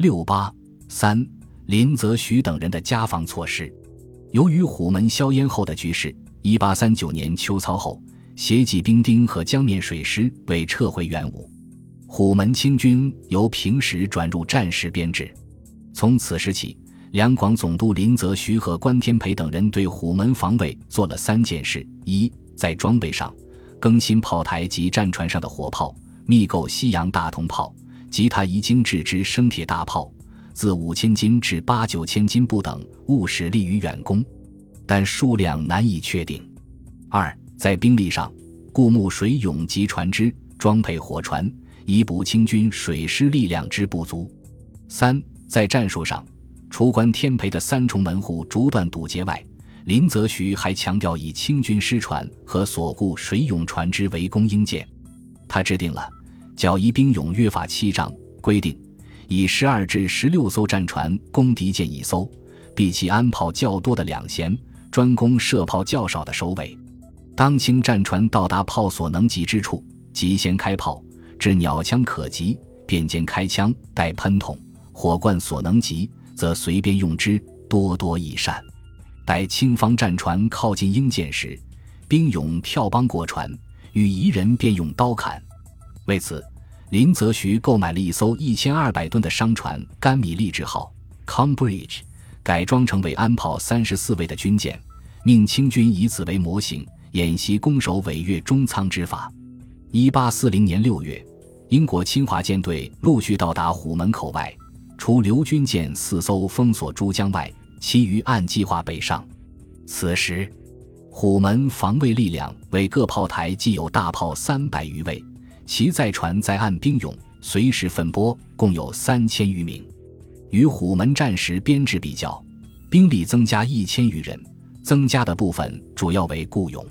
六八三，林则徐等人的家防措施。由于虎门硝烟后的局势，一八三九年秋操后，协济兵丁和江面水师被撤回元武，虎门清军由平时转入战时编制。从此时起，两广总督林则徐和关天培等人对虎门防卫做了三件事：一，在装备上更新炮台及战船上的火炮，密购西洋大铜炮。及他已经制之生铁大炮，自五千斤至八九千斤不等，务使利于远攻，但数量难以确定。二，在兵力上，固木水勇及船只，装配火船，以补清军水师力量之不足。三，在战术上，除关天培的三重门户逐段堵截外，林则徐还强调以清军师船和所固水勇船只为攻应舰。他制定了。剿夷兵勇约法七章规定，以十二至十六艘战船攻敌舰一艘，避其安炮较多的两舷，专攻射炮较少的首尾。当清战船到达炮所能及之处，即先开炮，至鸟枪可及，便间开枪，待喷筒、火罐所能及，则随便用之，多多益善。待清方战船靠近应舰时，兵勇跳帮过船，与夷人便用刀砍。为此，林则徐购买了一艘一千二百吨的商船“甘米利治号 ”（Combridge），改装成为安炮三十四位的军舰，命清军以此为模型，演习攻守违越中仓之法。一八四零年六月，英国侵华舰队陆续到达虎门口外，除留军舰四艘封锁珠江外，其余按计划北上。此时，虎门防卫力量为各炮台计有大炮三百余位。其在船在岸兵勇随时分拨，共有三千余名。与虎门战时编制比较，兵力增加一千余人，增加的部分主要为雇勇。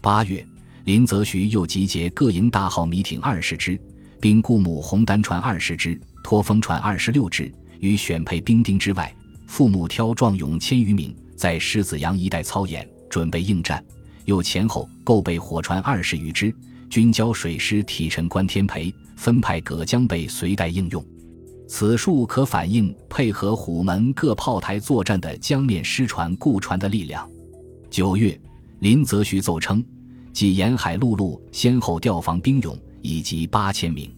八月，林则徐又集结各营大号米艇二十只，并雇募红单船二十只、拖风船二十六只，与选配兵丁之外，复募挑壮勇千余名，在狮子洋一带操演，准备应战。又前后购备火船二十余只。军交水师体臣关天培分派葛江备随带应用，此数可反映配合虎门各炮台作战的江面失船固船的力量。九月，林则徐奏称，即沿海陆路先后调防兵勇以及八千名。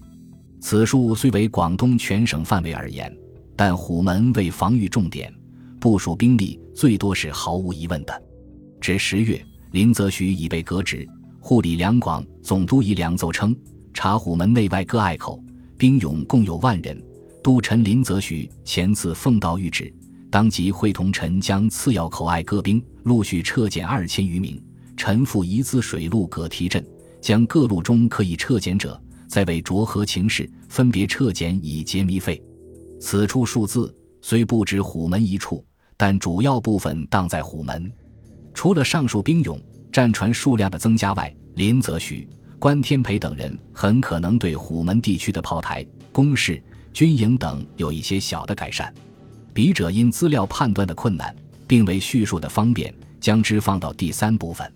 此数虽为广东全省范围而言，但虎门为防御重点，部署兵力最多是毫无疑问的。至十月，林则徐已被革职。护理两广总督以两奏称，查虎门内外各隘口兵勇共有万人。都臣林则徐前次奉道谕旨，当即会同臣将次要口隘各兵陆续撤减二千余名。臣复移资水路各提镇，将各路中可以撤减者，再为着何情势，分别撤减以节糜费。此处数字虽不止虎门一处，但主要部分当在虎门。除了上述兵勇。战船数量的增加外，林则徐、关天培等人很可能对虎门地区的炮台、工事、军营等有一些小的改善。笔者因资料判断的困难，并为叙述的方便，将之放到第三部分。